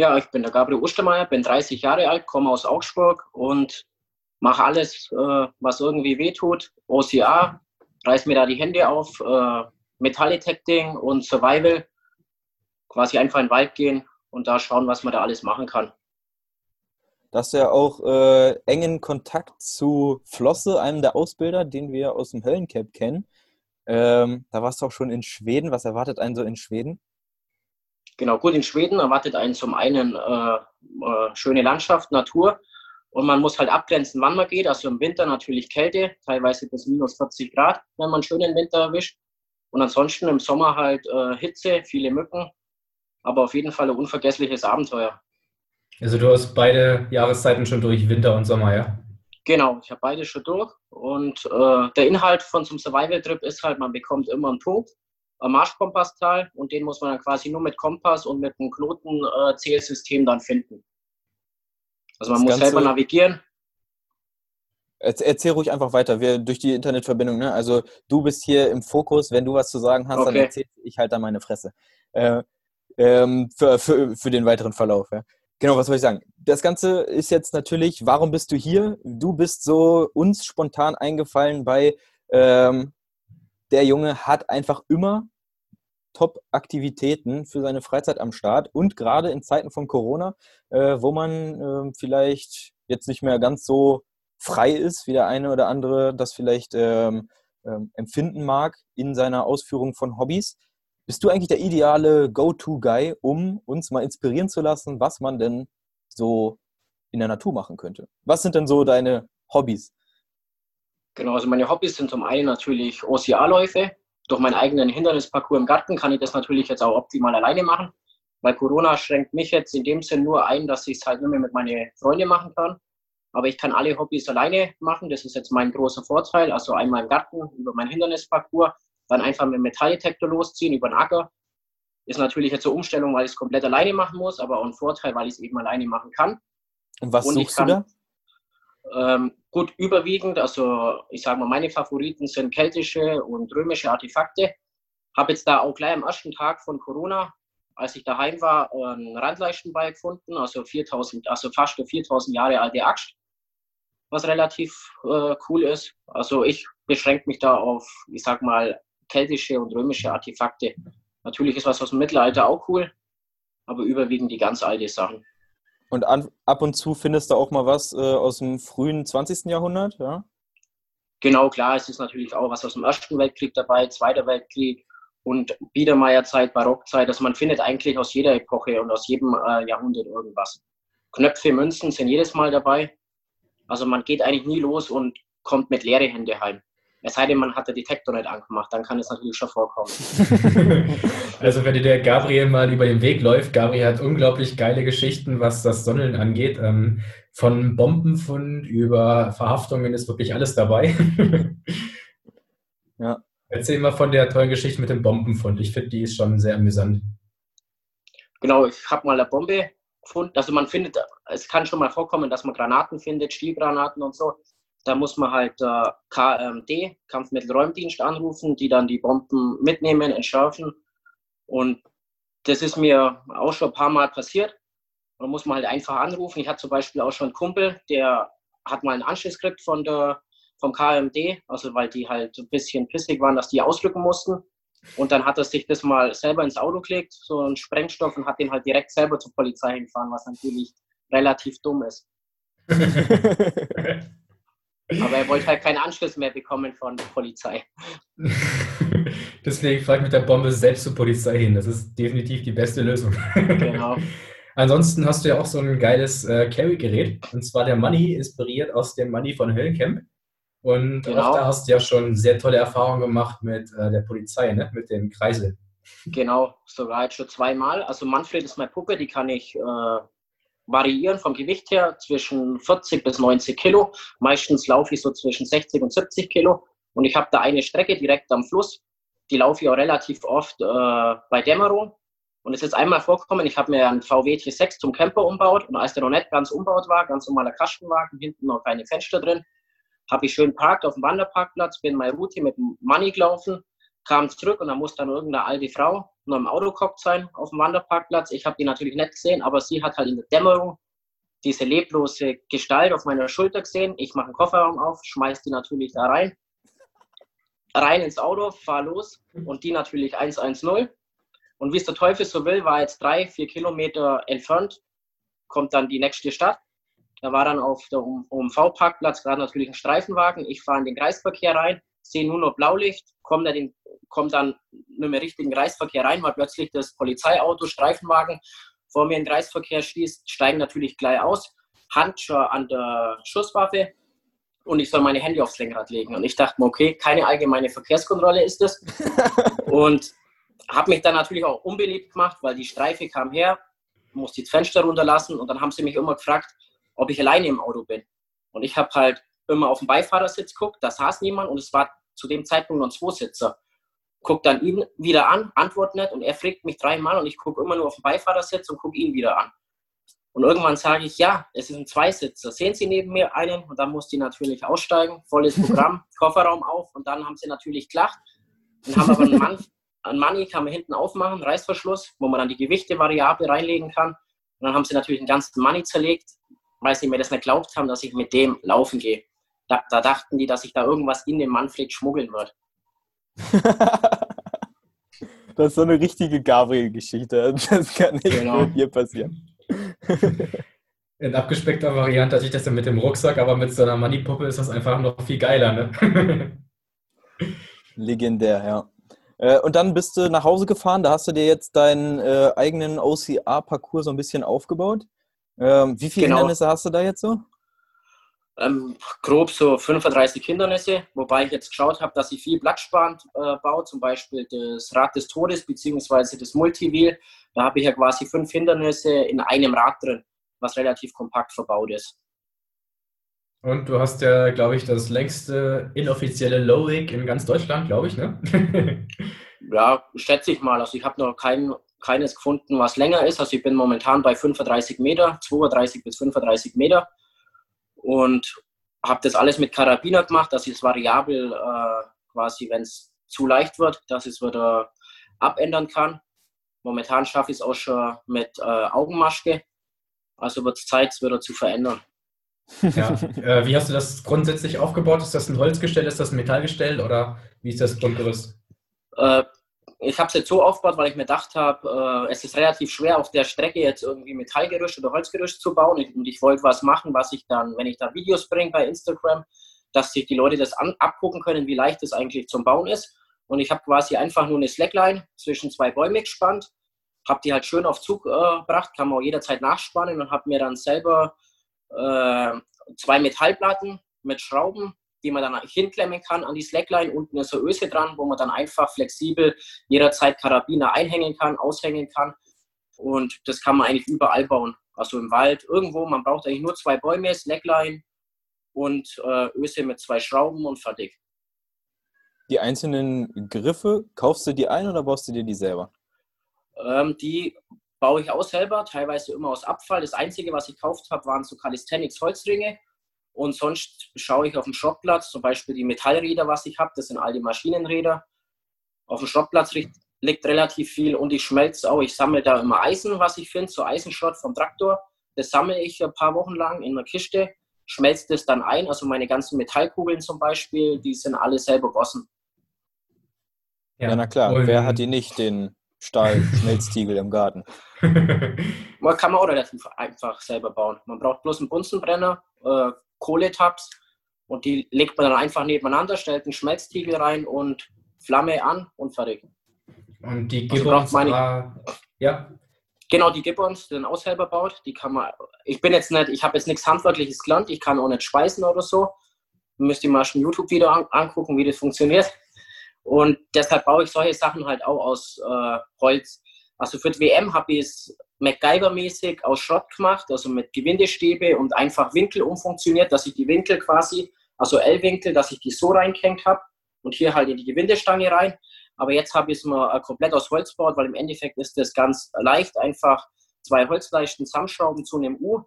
Ja, ich bin der Gabriel Ostermeier, bin 30 Jahre alt, komme aus Augsburg und mache alles, äh, was irgendwie wehtut. OCA, reiß mir da die Hände auf, äh, Metall-Detecting und Survival. Quasi einfach in den Wald gehen und da schauen, was man da alles machen kann. Das ist ja auch äh, engen Kontakt zu Flosse, einem der Ausbilder, den wir aus dem Höllencamp kennen. Ähm, da warst du auch schon in Schweden. Was erwartet einen so in Schweden? Genau, gut, in Schweden erwartet einen zum einen äh, äh, schöne Landschaft, Natur und man muss halt abgrenzen, wann man geht. Also im Winter natürlich Kälte, teilweise bis minus 40 Grad, wenn man einen schönen Winter erwischt. Und ansonsten im Sommer halt äh, Hitze, viele Mücken, aber auf jeden Fall ein unvergessliches Abenteuer. Also du hast beide Jahreszeiten schon durch, Winter und Sommer, ja? Genau, ich habe beide schon durch. Und äh, der Inhalt von so einem Survival-Trip ist halt, man bekommt immer einen Punkt, ein Marschkompasstal und den muss man dann quasi nur mit Kompass und mit einem Knotenzählsystem dann finden. Also man das muss Ganze, selber navigieren. Erzähl ruhig einfach weiter, wir, durch die Internetverbindung. Ne? Also du bist hier im Fokus, wenn du was zu sagen hast, okay. dann erzähl ich halt da meine Fresse. Äh, ähm, für, für, für den weiteren Verlauf. Ja. Genau, was soll ich sagen? Das Ganze ist jetzt natürlich, warum bist du hier? Du bist so uns spontan eingefallen bei, ähm, der Junge hat einfach immer Top-Aktivitäten für seine Freizeit am Start und gerade in Zeiten von Corona, äh, wo man äh, vielleicht jetzt nicht mehr ganz so frei ist, wie der eine oder andere das vielleicht ähm, ähm, empfinden mag in seiner Ausführung von Hobbys, bist du eigentlich der ideale Go-To-Guy, um uns mal inspirieren zu lassen, was man denn so in der Natur machen könnte? Was sind denn so deine Hobbys? Genau, also meine Hobbys sind zum einen natürlich OCA-Läufe. Durch meinen eigenen Hindernisparcours im Garten kann ich das natürlich jetzt auch optimal alleine machen, weil Corona schränkt mich jetzt in dem Sinn nur ein, dass ich es halt nur mehr mit meinen Freunden machen kann. Aber ich kann alle Hobbys alleine machen. Das ist jetzt mein großer Vorteil. Also einmal im Garten über meinen Hindernisparcours dann einfach mit dem Metalldetektor losziehen über den Acker. Ist natürlich jetzt eine Umstellung, weil ich es komplett alleine machen muss, aber auch ein Vorteil, weil ich es eben alleine machen kann. Und was Und suchst kann, du da? Ähm, gut, überwiegend, also ich sage mal, meine Favoriten sind keltische und römische Artefakte. Habe jetzt da auch gleich am ersten Tag von Corona, als ich daheim war, einen Randleistenball gefunden, also 4000, also fast eine 4000 Jahre alte Axt, was relativ äh, cool ist. Also ich beschränke mich da auf, ich sag mal, keltische und römische Artefakte. Natürlich ist was aus dem Mittelalter auch cool, aber überwiegend die ganz alte Sachen. Und an, ab und zu findest du auch mal was äh, aus dem frühen 20. Jahrhundert, ja? Genau, klar, es ist natürlich auch was aus dem Ersten Weltkrieg dabei, Zweiter Weltkrieg und Biedermeierzeit, Barockzeit. Also man findet eigentlich aus jeder Epoche und aus jedem äh, Jahrhundert irgendwas. Knöpfe, Münzen sind jedes Mal dabei. Also man geht eigentlich nie los und kommt mit leere Hände heim. Es sei denn, man hat den Detektor nicht angemacht, dann kann es natürlich schon vorkommen. also wenn dir der Gabriel mal über den Weg läuft, Gabriel hat unglaublich geile Geschichten, was das Sondeln angeht. Ähm, von Bombenfund über Verhaftungen ist wirklich alles dabei. ja. Erzähl mal von der tollen Geschichte mit dem Bombenfund. Ich finde, die ist schon sehr amüsant. Genau, ich habe mal eine Bombe gefunden. Also man findet, es kann schon mal vorkommen, dass man Granaten findet, Stielgranaten und so. Da muss man halt äh, KMD, Kampfmittelräumdienst, anrufen, die dann die Bomben mitnehmen, entschärfen. Und das ist mir auch schon ein paar Mal passiert. Da muss man halt einfach anrufen. Ich hatte zum Beispiel auch schon einen Kumpel, der hat mal einen Anschluss gekriegt von der, vom KMD, also weil die halt ein bisschen pissig waren, dass die ausrücken mussten. Und dann hat er sich das mal selber ins Auto gelegt, so einen Sprengstoff, und hat den halt direkt selber zur Polizei hingefahren, was natürlich relativ dumm ist. Aber er wollte halt keinen Anschluss mehr bekommen von der Polizei. Deswegen fahre ich mit der Bombe selbst zur Polizei hin. Das ist definitiv die beste Lösung. Genau. Ansonsten hast du ja auch so ein geiles äh, Carry-Gerät. Und zwar der Money, inspiriert aus dem Money von Höllencamp. Und genau. auch da hast du ja schon sehr tolle Erfahrungen gemacht mit äh, der Polizei, ne? mit dem Kreisel. Genau, sogar jetzt schon zweimal. Also Manfred ist meine Puppe, die kann ich äh, variieren vom Gewicht her zwischen 40 bis 90 Kilo. Meistens laufe ich so zwischen 60 und 70 Kilo. Und ich habe da eine Strecke direkt am Fluss. Die laufe ich auch relativ oft äh, bei Dämmerung. Und es ist einmal vorgekommen, ich habe mir einen VW T6 zum Camper umbaut. Und als der noch nicht ganz umbaut war, ganz normaler Kastenwagen, hinten noch keine Fenster drin, habe ich schön parkt auf dem Wanderparkplatz, bin meine Route mit dem Money gelaufen, kam zurück und da muss dann irgendeine alte Frau nur im Auto gehockt sein auf dem Wanderparkplatz. Ich habe die natürlich nicht gesehen, aber sie hat halt in der Dämmerung diese leblose Gestalt auf meiner Schulter gesehen. Ich mache einen Kofferraum auf, schmeiß die natürlich da rein. Rein ins Auto, fahr los und die natürlich 110. Und wie es der Teufel so will, war jetzt drei, vier Kilometer entfernt, kommt dann die nächste Stadt. Da war dann auf der UMV-Parkplatz gerade natürlich ein Streifenwagen. Ich fahre in den Kreisverkehr rein, sehe nur noch Blaulicht, komme dann, komm dann mit dem richtigen Kreisverkehr rein, weil plötzlich das Polizeiauto, Streifenwagen vor mir in den Kreisverkehr schließt, steigen natürlich gleich aus, Hand schon an der Schusswaffe und ich soll meine Handy aufs Lenkrad legen. Und ich dachte mir, okay, keine allgemeine Verkehrskontrolle ist das. und habe mich dann natürlich auch unbeliebt gemacht, weil die Streife kam her, musste das Fenster runterlassen und dann haben sie mich immer gefragt, ob ich alleine im Auto bin. Und ich habe halt immer auf den Beifahrersitz geguckt, da saß niemand und es war zu dem Zeitpunkt noch ein Zweisitzer gucke dann ihn wieder an, antwortet nicht und er fragt mich dreimal und ich gucke immer nur auf den Beifahrersitz und gucke ihn wieder an. Und irgendwann sage ich, ja, es ist ein Zweisitzer. Sehen Sie neben mir einen? Und dann muss die natürlich aussteigen, volles Programm, Kofferraum auf und dann haben sie natürlich gelacht und haben aber einen Mann, einen Money kann man hinten aufmachen, Reißverschluss, wo man dann die Gewichte variable reinlegen kann. Und dann haben sie natürlich einen ganzen Money zerlegt, weil sie mir das nicht glaubt haben, dass ich mit dem laufen gehe. Da, da dachten die, dass ich da irgendwas in den Manfred schmuggeln würde. das ist so eine richtige Gabriel-Geschichte. Das kann nicht genau. hier passieren. In abgespeckter Variante hatte ich das ja mit dem Rucksack, aber mit so einer Moneypuppe ist das einfach noch viel geiler. Ne? Legendär, ja. Äh, und dann bist du nach Hause gefahren, da hast du dir jetzt deinen äh, eigenen OCR-Parcours so ein bisschen aufgebaut. Ähm, wie viele genau. Hindernisse hast du da jetzt so? Ähm, grob so 35 Hindernisse, wobei ich jetzt geschaut habe, dass ich viel Blattspannend äh, baue, zum Beispiel das Rad des Todes bzw. das Multiwheel. Da habe ich ja quasi fünf Hindernisse in einem Rad drin, was relativ kompakt verbaut ist. Und du hast ja, glaube ich, das längste inoffizielle Low-Rig in ganz Deutschland, glaube ich, ne? ja, schätze ich mal. Also ich habe noch kein, keines gefunden, was länger ist. Also ich bin momentan bei 35 Meter, 32 bis 35 Meter und habe das alles mit Karabiner gemacht, dass ich es variabel äh, quasi, wenn es zu leicht wird, dass ich es wieder abändern kann. Momentan schaffe ich es auch schon mit äh, Augenmaske. Also wird es Zeit, es wieder zu verändern. Ja. Äh, wie hast du das grundsätzlich aufgebaut? Ist das ein Holzgestell, ist das ein Metallgestell oder wie ist das Grundgerüst? Äh, ich habe es jetzt so aufgebaut, weil ich mir gedacht habe, äh, es ist relativ schwer auf der Strecke jetzt irgendwie Metallgerüst oder Holzgerüst zu bauen. Und ich wollte was machen, was ich dann, wenn ich da Videos bringe bei Instagram, dass sich die Leute das an, abgucken können, wie leicht es eigentlich zum Bauen ist. Und ich habe quasi einfach nur eine Slackline zwischen zwei Bäume gespannt, habe die halt schön auf Zug äh, gebracht, kann man auch jederzeit nachspannen und habe mir dann selber äh, zwei Metallplatten mit Schrauben die man dann hinklemmen kann an die Slackline. Unten ist eine Öse dran, wo man dann einfach flexibel jederzeit Karabiner einhängen kann, aushängen kann. Und das kann man eigentlich überall bauen. Also im Wald, irgendwo. Man braucht eigentlich nur zwei Bäume, Slackline und äh, Öse mit zwei Schrauben und fertig. Die einzelnen Griffe, kaufst du die ein oder baust du dir die selber? Ähm, die baue ich auch selber, teilweise immer aus Abfall. Das Einzige, was ich gekauft habe, waren so Calisthenics Holzringe. Und sonst schaue ich auf dem Schrottplatz, zum Beispiel die Metallräder, was ich habe, das sind all die Maschinenräder. Auf dem Schrottplatz liegt relativ viel und ich schmelze auch. Ich sammle da immer Eisen, was ich finde, so Eisenschrott vom Traktor. Das sammle ich ein paar Wochen lang in einer Kiste, schmelze das dann ein. Also meine ganzen Metallkugeln zum Beispiel, die sind alle selber gossen. Ja, ja na klar. Und Wer hat die nicht, den Stahlschmelztiegel im Garten? man kann man auch relativ einfach selber bauen. Man braucht bloß einen Bunsenbrenner, äh, Kohletabs und die legt man dann einfach nebeneinander, stellt einen Schmelztiegel rein und Flamme an und fertig. Und die also Gibbons, also meine, ja. Genau, die Gibbons, die sind auch selber baut, die kann man, ich bin jetzt nicht, ich habe jetzt nichts Handwerkliches gelernt, ich kann auch nicht schweißen oder so. Müsst ihr mal schon YouTube-Video an, angucken, wie das funktioniert. Und deshalb baue ich solche Sachen halt auch aus äh, Holz. Also für die WM habe ich es MacGyver-mäßig aus Schrott gemacht, also mit Gewindestäbe und einfach Winkel umfunktioniert, dass ich die Winkel quasi, also L-Winkel, dass ich die so reingehängt habe und hier halt in die Gewindestange rein. Aber jetzt habe ich es mal äh, komplett aus Holz gebaut, weil im Endeffekt ist das ganz leicht, einfach zwei Holzleisten zusammenschrauben zu einem U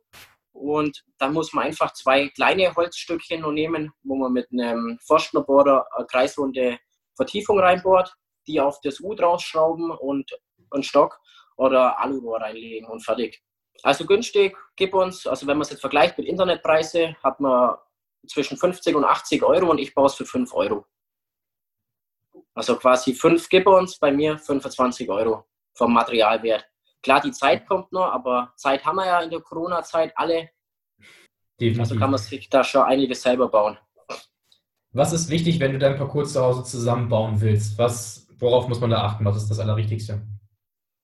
und dann muss man einfach zwei kleine Holzstückchen nur nehmen, wo man mit einem Forstnerbohrer eine kreisrunde Vertiefung reinbohrt, die auf das U draufschrauben und einen Stock oder Alurohr reinlegen und fertig. Also günstig, gib uns, also wenn man es jetzt vergleicht mit Internetpreise, hat man zwischen 50 und 80 Euro und ich baue es für 5 Euro. Also quasi 5 gib uns, bei mir 25 Euro vom Materialwert. Klar, die Zeit kommt noch, aber Zeit haben wir ja in der Corona-Zeit alle. Definitiv. Also kann man sich da schon einiges selber bauen. Was ist wichtig, wenn du dein Parcours zu Hause zusammenbauen willst? Was, worauf muss man da achten? Was ist das Allerwichtigste?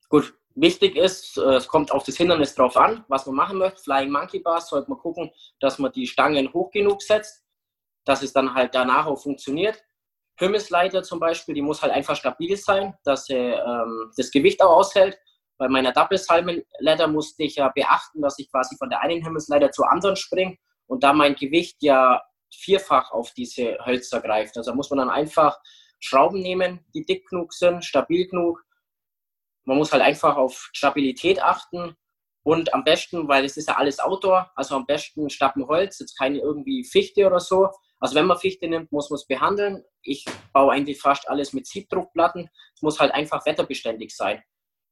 Gut, wichtig ist, äh, es kommt auf das Hindernis drauf an, was man machen möchte. Flying Monkey Bars sollte man gucken, dass man die Stangen hoch genug setzt, dass es dann halt danach auch funktioniert. Himmelsleiter zum Beispiel, die muss halt einfach stabil sein, dass sie ähm, das Gewicht auch aushält. Bei meiner Double Salmon musste ich ja beachten, dass ich quasi von der einen Himmelsleiter zur anderen springe und da mein Gewicht ja vierfach auf diese Hölzer greift. Also muss man dann einfach Schrauben nehmen, die dick genug sind, stabil genug. Man muss halt einfach auf Stabilität achten und am besten, weil es ist ja alles Outdoor, also am besten Stappenholz, jetzt keine irgendwie Fichte oder so. Also wenn man Fichte nimmt, muss man es behandeln. Ich baue eigentlich fast alles mit Siebdruckplatten. Es muss halt einfach wetterbeständig sein.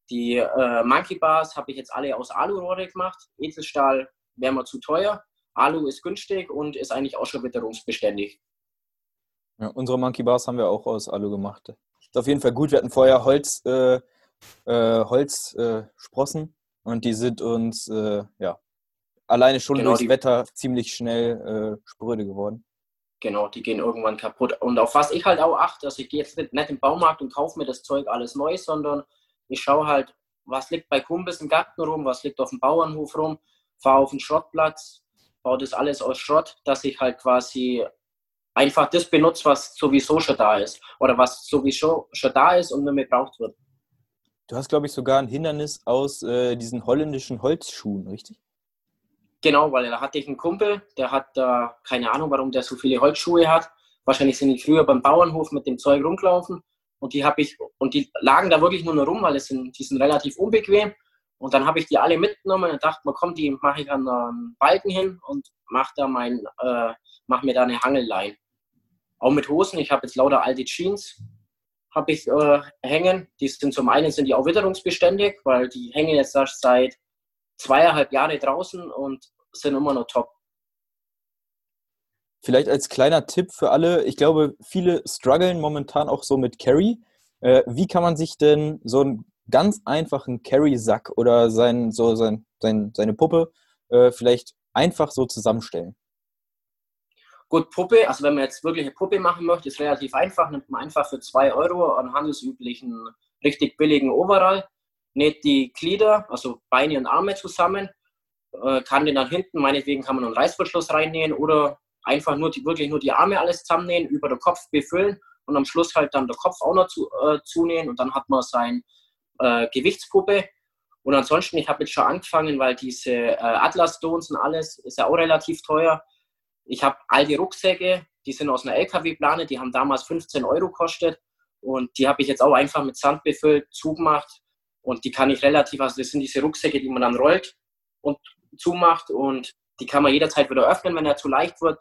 Die äh, Monkey Bars habe ich jetzt alle aus Alurohre gemacht. Edelstahl wäre mir zu teuer. Alu ist günstig und ist eigentlich auch schon witterungsbeständig. Ja, unsere Monkey Bars haben wir auch aus Alu gemacht. Ist auf jeden Fall gut. Wir hatten vorher Holz, äh, äh, Holzsprossen äh, und die sind uns äh, ja alleine schon genau, durchs Wetter ziemlich schnell äh, spröde geworden. Genau, die gehen irgendwann kaputt. Und auf was ich halt auch achte, also ich gehe jetzt nicht, nicht im Baumarkt und kaufe mir das Zeug alles neu, sondern ich schaue halt, was liegt bei Kumpels im Garten rum, was liegt auf dem Bauernhof rum, fahre auf den Schrottplatz, baue das alles aus Schrott, dass ich halt quasi einfach das benutze, was sowieso schon da ist oder was sowieso schon da ist und nur mehr gebraucht wird. Du hast, glaube ich, sogar ein Hindernis aus äh, diesen holländischen Holzschuhen, richtig? Genau, weil da hatte ich einen Kumpel, der hat da, äh, keine Ahnung, warum der so viele Holzschuhe hat. Wahrscheinlich sind die früher beim Bauernhof mit dem Zeug rumgelaufen und die habe ich, und die lagen da wirklich nur noch rum, weil sind, die sind relativ unbequem. Und dann habe ich die alle mitgenommen und dachte mir, komm, die mache ich an einen Balken hin und mache da mein, äh, mach mir da eine Hangellein. Auch mit Hosen. Ich habe jetzt lauter alte Jeans habe ich äh, hängen. Die sind zum einen sind die auch witterungsbeständig, weil die hängen jetzt erst seit zweieinhalb Jahren draußen und sind immer noch top. Vielleicht als kleiner Tipp für alle, ich glaube, viele strugglen momentan auch so mit Carry. Äh, wie kann man sich denn so einen ganz einfachen Carry-Sack oder sein, so sein, sein, seine Puppe äh, vielleicht einfach so zusammenstellen? Gut, Puppe, also wenn man jetzt wirklich eine Puppe machen möchte, ist relativ einfach. Nimmt man einfach für 2 Euro einen handelsüblichen, richtig billigen Overall, näht die Glieder, also Beine und Arme zusammen, äh, kann den dann hinten, meinetwegen kann man einen Reißverschluss reinnähen oder einfach nur die, wirklich nur die Arme alles zusammennähen, über den Kopf befüllen und am Schluss halt dann der Kopf auch noch zu, äh, zunähen und dann hat man sein äh, Gewichtspuppe. Und ansonsten, ich habe jetzt schon angefangen, weil diese äh, Atlas Stones und alles ist ja auch relativ teuer. Ich habe all die Rucksäcke, die sind aus einer LKW-Plane, die haben damals 15 Euro gekostet und die habe ich jetzt auch einfach mit Sand befüllt, zugemacht und die kann ich relativ, also das sind diese Rucksäcke, die man dann rollt und zumacht und die kann man jederzeit wieder öffnen, wenn er zu leicht wird,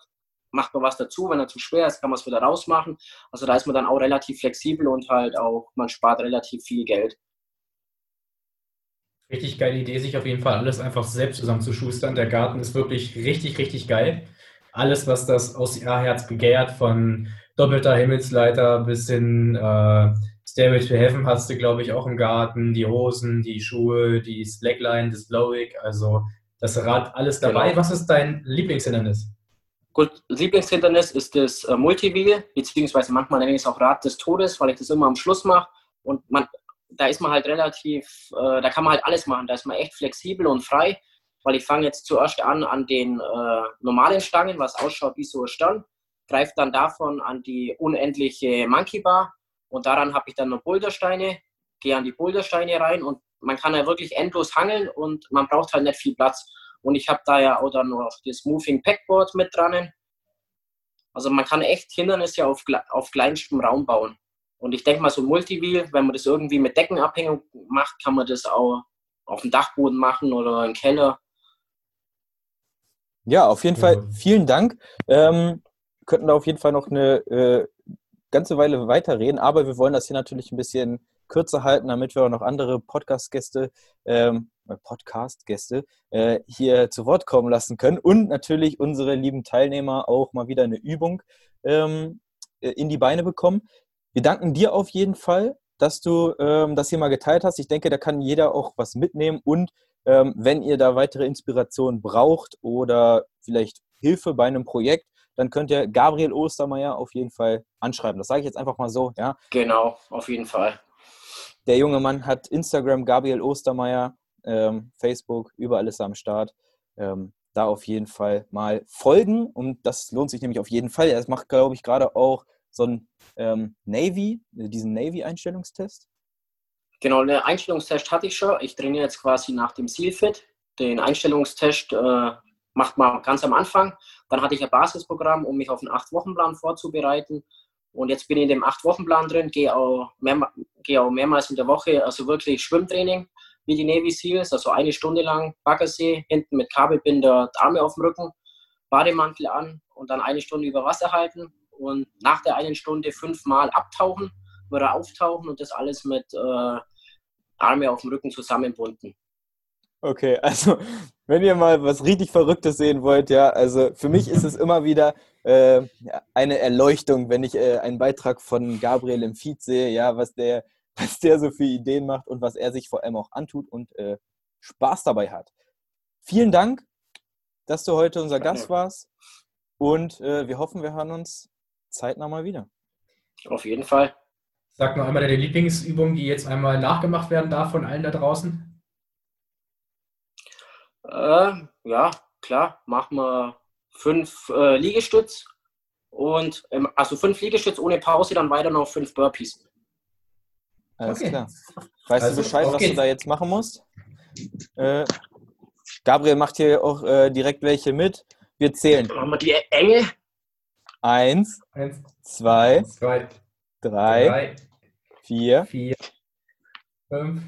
macht man was dazu, wenn er zu schwer ist, kann man es wieder rausmachen. Also da ist man dann auch relativ flexibel und halt auch, man spart relativ viel Geld. Richtig geile Idee, sich auf jeden Fall alles einfach selbst zusammenzuschustern. Der Garten ist wirklich richtig, richtig geil. Alles, was das aus ihr Herz begehrt, von doppelter Himmelsleiter bis hin äh, Stairway to Heaven hast du, glaube ich, auch im Garten. Die Hosen, die Schuhe, die Slackline, das Blowig, also das Rad, alles dabei. Genau. Was ist dein Lieblingshindernis? Gut, Lieblingshindernis ist das äh, Multiwheel, beziehungsweise manchmal nenne ich es auch Rad des Todes, weil ich das immer am Schluss mache. Und man, da ist man halt relativ, äh, da kann man halt alles machen. Da ist man echt flexibel und frei, weil ich fange jetzt zuerst an an den äh, normalen Stangen, was ausschaut wie so ein Stern, greife dann davon an die unendliche Monkey Bar und daran habe ich dann noch Bouldersteine, gehe an die Bouldersteine rein und man kann ja wirklich endlos hangeln und man braucht halt nicht viel Platz. Und ich habe da ja auch dann noch das Moving Packboard mit dran. Also man kann echt Hindernisse auf, auf kleinstem Raum bauen. Und ich denke mal, so Multiwheel, wenn man das irgendwie mit Deckenabhängung macht, kann man das auch auf dem Dachboden machen oder im Keller. Ja, auf jeden Fall vielen Dank. Ähm, könnten da auf jeden Fall noch eine äh, ganze Weile weiterreden, aber wir wollen das hier natürlich ein bisschen kürzer halten, damit wir auch noch andere Podcast-Gäste, ähm, äh, Podcast-Gäste äh, hier zu Wort kommen lassen können und natürlich unsere lieben Teilnehmer auch mal wieder eine Übung ähm, äh, in die Beine bekommen. Wir danken dir auf jeden Fall, dass du ähm, das hier mal geteilt hast. Ich denke, da kann jeder auch was mitnehmen und ähm, wenn ihr da weitere Inspirationen braucht oder vielleicht Hilfe bei einem Projekt, dann könnt ihr Gabriel Ostermeier auf jeden Fall anschreiben. Das sage ich jetzt einfach mal so, ja. Genau, auf jeden Fall. Der junge Mann hat Instagram Gabriel Ostermeier, ähm, Facebook, überall ist er am Start. Ähm, da auf jeden Fall mal folgen und das lohnt sich nämlich auf jeden Fall. Er macht, glaube ich, gerade auch so einen ähm, Navy, diesen Navy-Einstellungstest. Genau, den Einstellungstest hatte ich schon. Ich trainiere jetzt quasi nach dem Sealfit. Den Einstellungstest äh, macht man ganz am Anfang. Dann hatte ich ein Basisprogramm, um mich auf einen Acht-Wochen-Plan vorzubereiten. Und jetzt bin ich in dem Acht-Wochen-Plan drin, gehe auch, mehr, gehe auch mehrmals in der Woche, also wirklich Schwimmtraining wie die Navy Seals, also eine Stunde lang Baggersee, hinten mit Kabelbinder, Arme auf dem Rücken, Bademantel an und dann eine Stunde über Wasser halten und nach der einen Stunde fünfmal abtauchen, wieder auftauchen und das alles mit äh, Arme auf dem Rücken zusammenbunden. Okay, also wenn ihr mal was richtig Verrücktes sehen wollt, ja, also für mich ist es immer wieder äh, eine Erleuchtung, wenn ich äh, einen Beitrag von Gabriel im Feed sehe, ja, was der, was der so für Ideen macht und was er sich vor allem auch antut und äh, Spaß dabei hat. Vielen Dank, dass du heute unser Gast warst und äh, wir hoffen, wir hören uns zeitnah mal wieder. Auf jeden Fall. Sag noch einmal deine Lieblingsübung, die jetzt einmal nachgemacht werden darf von allen da draußen. Äh, ja, klar, machen wir fünf äh, Liegestütz und ähm, also fünf Liegestütz ohne Pause, dann weiter noch fünf Burpees. Alles okay. klar. Weißt also, du Bescheid, was du da jetzt machen musst? Äh, Gabriel macht hier auch äh, direkt welche mit. Wir zählen. Machen wir die Enge. Eins, Eins zwei, zwei, drei, drei vier, vier, fünf,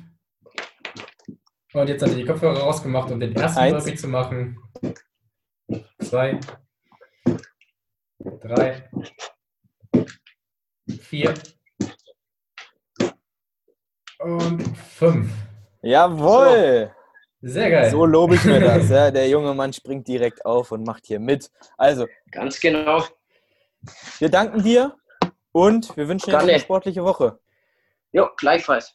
und jetzt hat er die Kopfhörer rausgemacht, um den ersten Eins. Burpee zu machen. Zwei. Drei. Vier. Und fünf. Jawohl! So. Sehr geil. So lobe ich mir das. Ja. Der junge Mann springt direkt auf und macht hier mit. Also. Ganz genau. Wir danken dir und wir wünschen dir eine sportliche Woche. Jo, gleichfalls.